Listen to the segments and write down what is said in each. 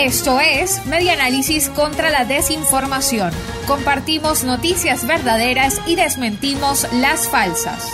Esto es Media Análisis contra la Desinformación. Compartimos noticias verdaderas y desmentimos las falsas.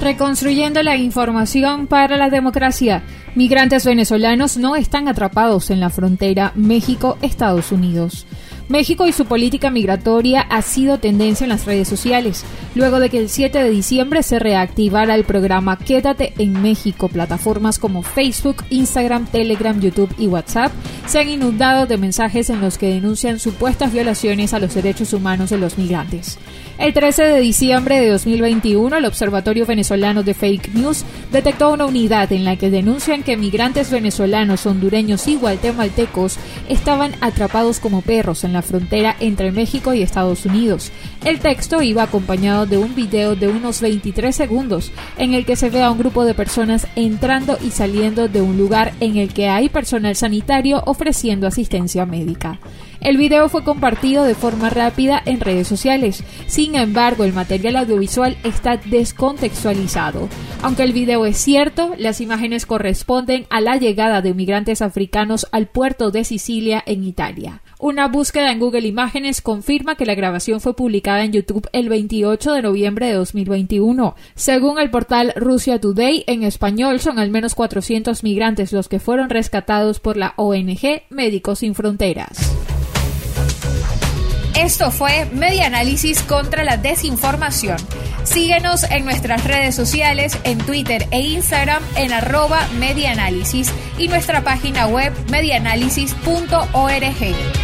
Reconstruyendo la información para la democracia. Migrantes venezolanos no están atrapados en la frontera México-Estados Unidos. México y su política migratoria ha sido tendencia en las redes sociales, luego de que el 7 de diciembre se reactivara el programa Quédate en México. Plataformas como Facebook, Instagram, Telegram, YouTube y WhatsApp se han inundado de mensajes en los que denuncian supuestas violaciones a los derechos humanos de los migrantes. El 13 de diciembre de 2021, el Observatorio Venezolano de Fake News detectó una unidad en la que denuncian que migrantes venezolanos, hondureños y guatemaltecos estaban atrapados como perros en la frontera entre México y Estados Unidos. El texto iba acompañado de un video de unos 23 segundos en el que se ve a un grupo de personas entrando y saliendo de un lugar en el que hay personal sanitario ofreciendo asistencia médica. El video fue compartido de forma rápida en redes sociales. Sin embargo, el material audiovisual está descontextualizado. Aunque el video es cierto, las imágenes corresponden a la llegada de migrantes africanos al puerto de Sicilia en Italia. Una búsqueda en Google Imágenes confirma que la grabación fue publicada en YouTube el 28 de noviembre de 2021. Según el portal Russia Today, en español son al menos 400 migrantes los que fueron rescatados por la ONG Médicos Sin Fronteras. Esto fue Media Análisis contra la Desinformación. Síguenos en nuestras redes sociales, en Twitter e Instagram en arroba medianálisis y nuestra página web medianálisis.org.